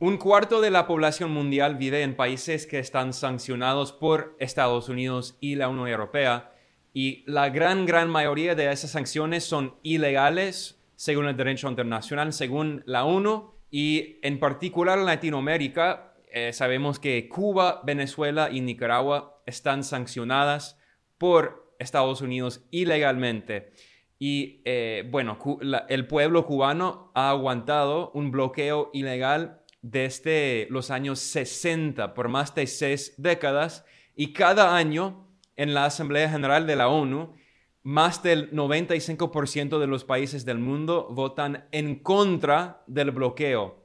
Un cuarto de la población mundial vive en países que están sancionados por Estados Unidos y la Unión Europea y la gran, gran mayoría de esas sanciones son ilegales según el derecho internacional, según la ONU y en particular en Latinoamérica eh, sabemos que Cuba, Venezuela y Nicaragua están sancionadas por Estados Unidos ilegalmente. Y eh, bueno, el pueblo cubano ha aguantado un bloqueo ilegal desde los años 60 por más de seis décadas y cada año en la Asamblea General de la ONU, más del 95% de los países del mundo votan en contra del bloqueo,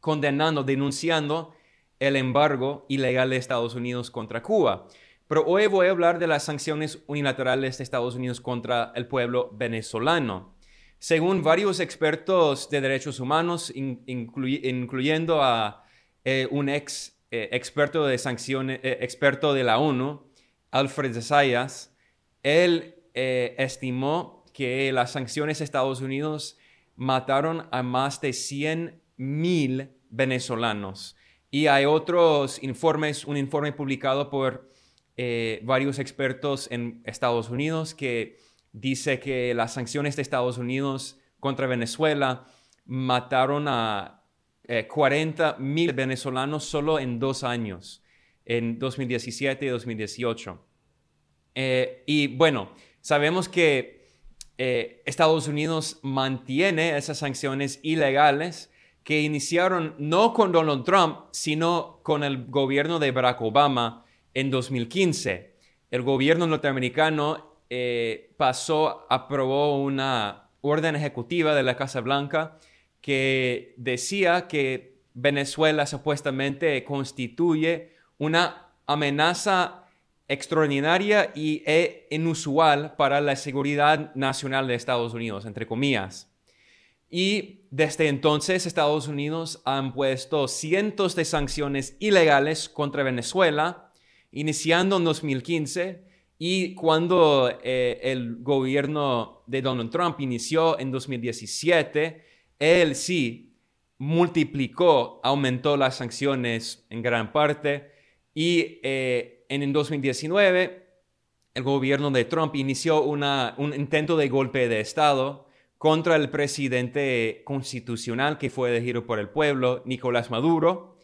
condenando, denunciando el embargo ilegal de Estados Unidos contra Cuba. Pero hoy voy a hablar de las sanciones unilaterales de Estados Unidos contra el pueblo venezolano. Según varios expertos de derechos humanos, incluyendo a eh, un ex eh, experto de sanciones, eh, experto de la ONU, Alfred Zayas, él estimó que las sanciones de Estados Unidos mataron a más de 100 mil venezolanos. Y hay otros informes, un informe publicado por varios expertos en Estados Unidos que dice que las sanciones de Estados Unidos contra Venezuela mataron a 40 eh, mil venezolanos solo en dos años, en 2017 y 2018. Eh, y bueno, sabemos que Estados Unidos mantiene esas sanciones ilegales que iniciaron no con Donald Trump, sino con el gobierno de Barack Obama en 2015. El gobierno norteamericano eh, pasó, aprobó una orden ejecutiva de la Casa Blanca que decía que Venezuela supuestamente constituye una amenaza extraordinaria y e inusual para la seguridad nacional de Estados Unidos, entre comillas. Y desde entonces Estados Unidos han puesto cientos de sanciones ilegales contra Venezuela, iniciando en 2015 y cuando eh, el gobierno de Donald Trump inició en 2017, él sí multiplicó, aumentó las sanciones en gran parte. Y eh, en 2019 el gobierno de Trump inició un intento de golpe de Estado contra el presidente constitucional que fue elegido por el pueblo, Nicolás Maduro,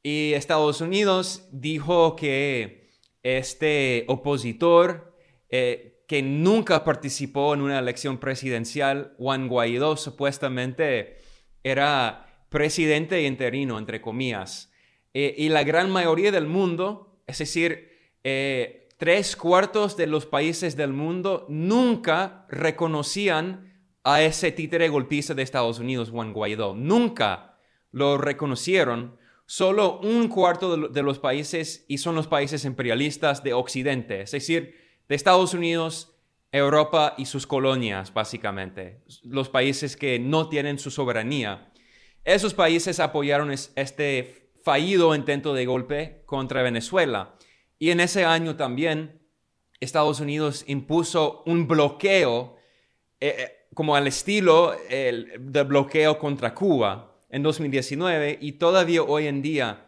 y Estados Unidos dijo que este opositor eh, que nunca participó en una elección presidencial, Juan Guaidó, supuestamente era presidente interino, entre comillas. Eh, y la gran mayoría del mundo, es decir, eh, tres cuartos de los países del mundo nunca reconocían a ese títere golpista de Estados Unidos, Juan Guaidó. Nunca lo reconocieron solo un cuarto de los países y son los países imperialistas de Occidente, es decir, de Estados Unidos, Europa y sus colonias, básicamente, los países que no tienen su soberanía. Esos países apoyaron este fallido intento de golpe contra Venezuela. Y en ese año también Estados Unidos impuso un bloqueo, eh, eh, como al estilo del bloqueo contra Cuba en 2019 y todavía hoy en día,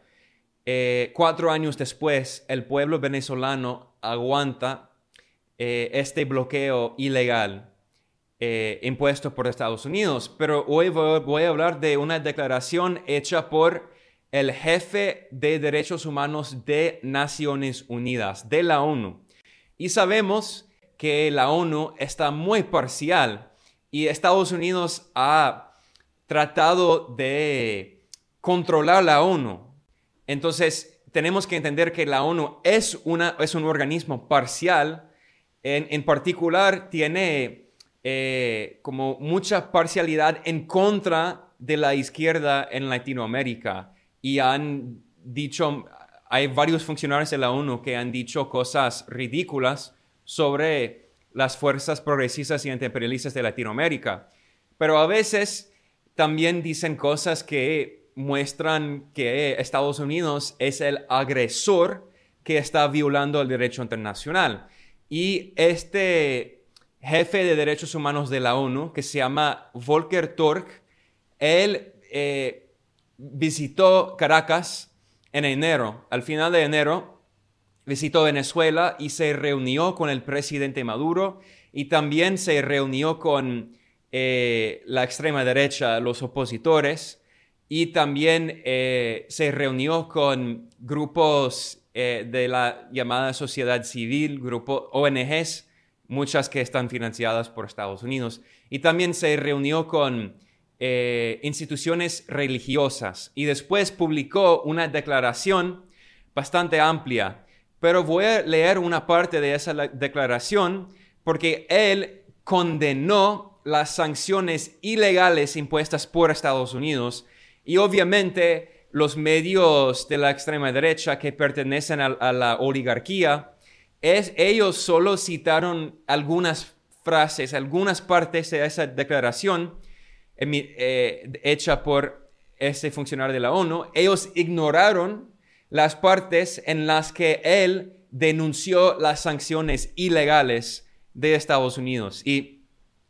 eh, cuatro años después, el pueblo venezolano aguanta eh, este bloqueo ilegal eh, impuesto por Estados Unidos. Pero hoy voy, a hablar de una declaración hecha por el jefe de derechos humanos de Naciones Unidas, de la ONU. Y sabemos que la ONU está muy parcial y Estados Unidos ha tratado de controlar la ONU. Entonces, tenemos que entender que la ONU es, una, es un organismo parcial, en, particular tiene eh, como mucha parcialidad en contra de la izquierda en Latinoamérica. Y han dicho, hay varios funcionarios de la ONU que han dicho cosas ridículas sobre las fuerzas progresistas y antiimperialistas de Latinoamérica. Pero a veces también dicen cosas que muestran que Estados Unidos es el agresor que está violando el derecho internacional. Y este jefe de derechos humanos de la ONU, que se llama Volker Turk, él eh, visitó Caracas en enero, al final de enero, visitó Venezuela y se reunió con el presidente Maduro y también se reunió con eh, la extrema derecha, los opositores, y también eh, se reunió con grupos eh, de la llamada sociedad civil, grupos ONGs, muchas que están financiadas por Estados Unidos, y también se reunió con instituciones religiosas. Y después publicó una declaración bastante amplia, pero voy a leer una parte de esa declaración porque él condenó las sanciones ilegales impuestas por Estados Unidos y obviamente los medios de la extrema derecha que pertenecen a, la oligarquía, es, ellos solo citaron algunas frases, algunas partes de esa declaración eh, hecha por ese funcionario de la ONU. Ellos ignoraron las partes en las que él denunció las sanciones ilegales de Estados Unidos. Y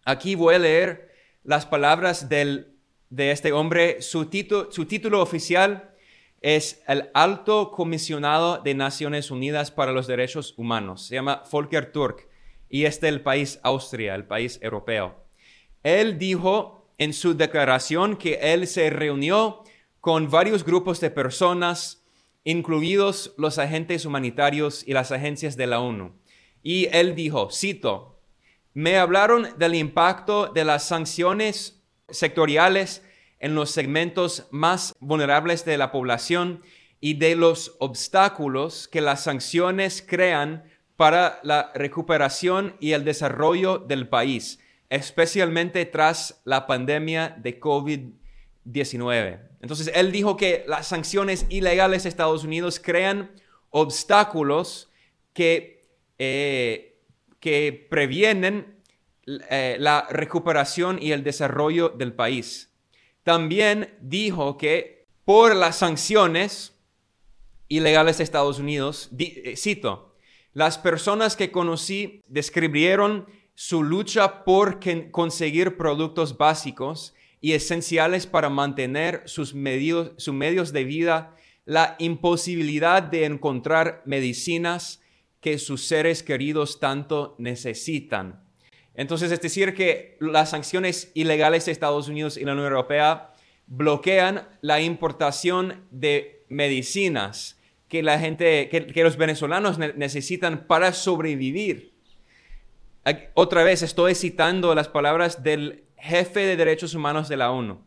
aquí voy a leer las palabras del, de este hombre. Su, su título oficial es el Alto Comisionado de Naciones Unidas para los Derechos Humanos. Se llama Volker Turk y es del país Austria, el país europeo. Él dijo en su declaración que él se reunió con varios grupos de personas, incluidos los agentes humanitarios y las agencias de la ONU y él dijo, cito, me hablaron del impacto de las sanciones sectoriales en los segmentos más vulnerables de la población y de los obstáculos que las sanciones crean para la recuperación y el desarrollo del país, especialmente tras la pandemia de COVID-19. Entonces, él dijo que las sanciones ilegales de Estados Unidos crean obstáculos que eh, que previenen eh, la recuperación y el desarrollo del país. También dijo que por las sanciones ilegales de Estados Unidos, eh, cito, las personas que conocí describieron su lucha por conseguir productos básicos y esenciales para mantener sus medios, sus medios de vida, la imposibilidad de encontrar medicinas, que sus seres queridos tanto necesitan. Entonces, es decir, que las sanciones ilegales de Estados Unidos y la Unión Europea bloquean la importación de medicinas que la gente, que, los venezolanos necesitan para sobrevivir. Otra vez estoy citando las palabras del jefe de derechos humanos de la ONU.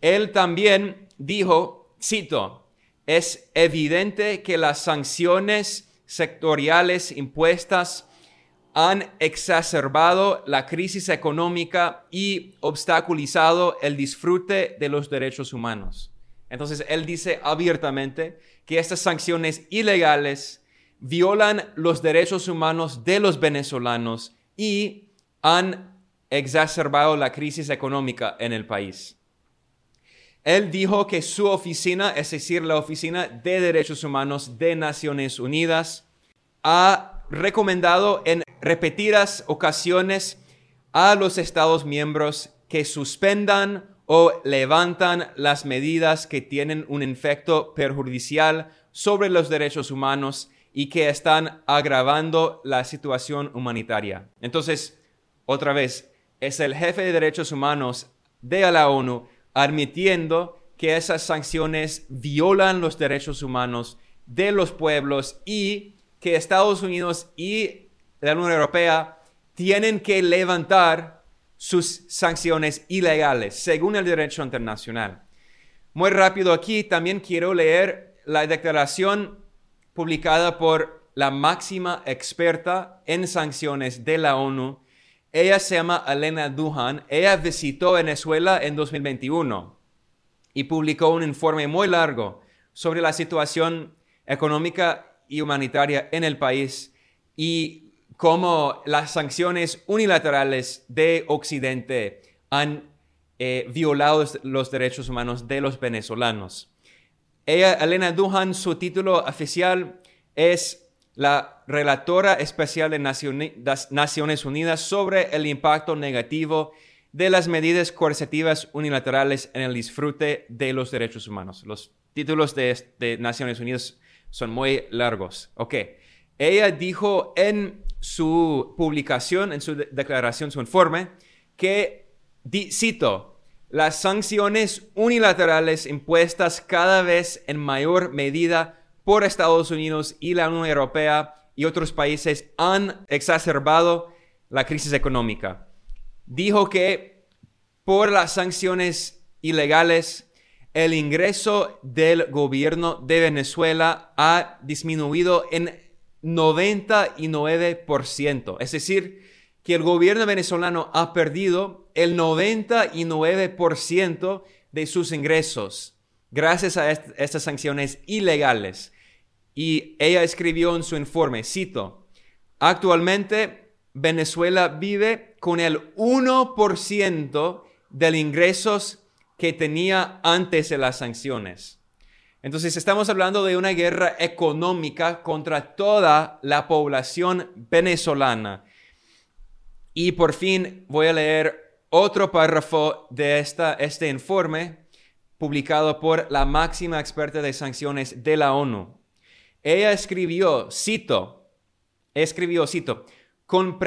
Él también dijo, cito, es evidente que las sanciones sectoriales impuestas han exacerbado la crisis económica y obstaculizado el disfrute de los derechos humanos. Entonces, él dice abiertamente que estas sanciones ilegales violan los derechos humanos de los venezolanos y han exacerbado la crisis económica en el país. Él dijo que su oficina, es decir, la Oficina de Derechos Humanos de Naciones Unidas, ha recomendado en repetidas ocasiones a los Estados miembros que suspendan o levantan las medidas que tienen un efecto perjudicial sobre los derechos humanos y que están agravando la situación humanitaria. Entonces, otra vez, es el jefe de derechos humanos de la ONU admitiendo que esas sanciones violan los derechos humanos de los pueblos y que Estados Unidos y la Unión Europea tienen que levantar sus sanciones ilegales según el derecho internacional. Muy rápido aquí también quiero leer la declaración publicada por la máxima experta en sanciones de la ONU, ella se llama Elena Duhan. Ella visitó Venezuela en 2021 y publicó un informe muy largo sobre la situación económica y humanitaria en el país y cómo las sanciones unilaterales de Occidente han eh, violado los derechos humanos de los venezolanos. Ella, Elena Duhan, su título oficial es la relatora especial de Naciones Unidas sobre el impacto negativo de las medidas coercitivas unilaterales en el disfrute de los derechos humanos. Los títulos de, Naciones Unidas son muy largos. Ok. Ella dijo en su publicación, en su declaración, su informe, que, cito, las sanciones unilaterales impuestas cada vez en mayor medida por Estados Unidos y la Unión Europea y otros países han exacerbado la crisis económica. Dijo que por las sanciones ilegales, el ingreso del gobierno de Venezuela ha disminuido en 99%. Es decir, que el gobierno venezolano ha perdido el 99% de sus ingresos gracias a estas sanciones ilegales. Y ella escribió en su informe, cito, actualmente Venezuela vive con el 1% de ingresos que tenía antes de las sanciones. Entonces estamos hablando de una guerra económica contra toda la población venezolana. Y por fin voy a leer otro párrafo de esta, este informe publicado por la máxima experta de sanciones de la ONU. Ella escribió, cito, escribió, cito, con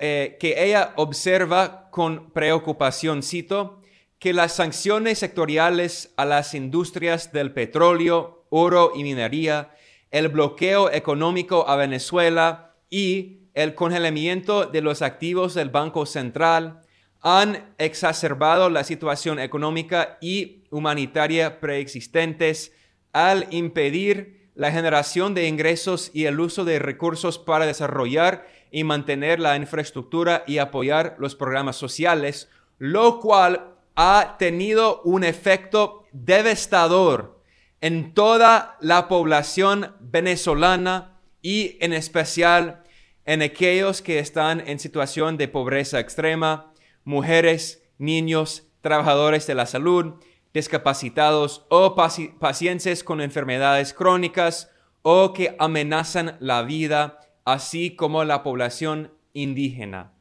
eh, que ella observa con preocupación, cito, que las sanciones sectoriales a las industrias del petróleo, oro y minería, el bloqueo económico a Venezuela y el congelamiento de los activos del Banco Central han exacerbado la situación económica y humanitaria preexistentes al impedir la generación de ingresos y el uso de recursos para desarrollar y mantener la infraestructura y apoyar los programas sociales, lo cual ha tenido un efecto devastador en toda la población venezolana y en especial en aquellos que están en situación de pobreza extrema, mujeres, niños, trabajadores de la salud, discapacitados o pacientes con enfermedades crónicas o que amenazan la vida, así como la población indígena.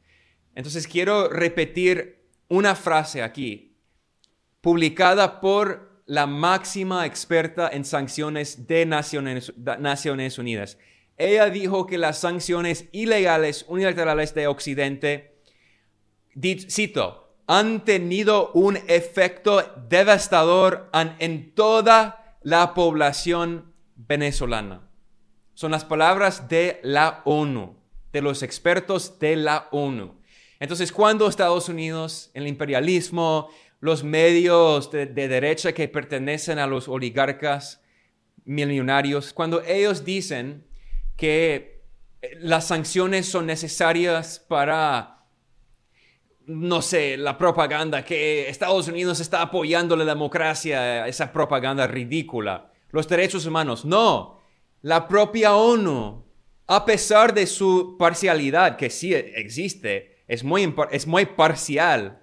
Entonces quiero repetir una frase aquí, publicada por la máxima experta en sanciones de Naciones, Naciones Unidas. Ella dijo que las sanciones ilegales unilaterales de Occidente, cito, han tenido un efecto devastador en toda la población venezolana. Son las palabras de la ONU, de los expertos de la ONU. Entonces, cuando Estados Unidos, el imperialismo, los medios de, derecha que pertenecen a los oligarcas millonarios, cuando ellos dicen que las sanciones son necesarias para, no sé, la propaganda, que Estados Unidos está apoyando la democracia, esa propaganda ridícula, los derechos humanos. No, la propia ONU, a pesar de su parcialidad, que sí existe, es muy, es muy parcial.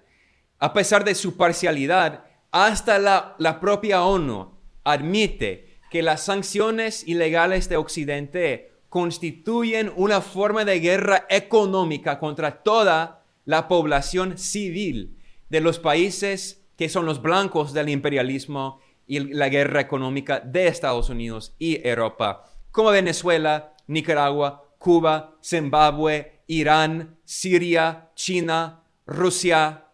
A pesar de su parcialidad, hasta la, la propia ONU admite que las sanciones ilegales de Occidente constituyen una forma de guerra económica contra toda la población civil de los países que son los blancos del imperialismo y la guerra económica de Estados Unidos y Europa, como Venezuela, Nicaragua, Cuba, Zimbabue, Irán, Siria, China, Rusia.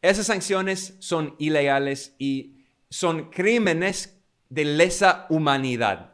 Esas sanciones son ilegales y son crímenes de lesa humanidad.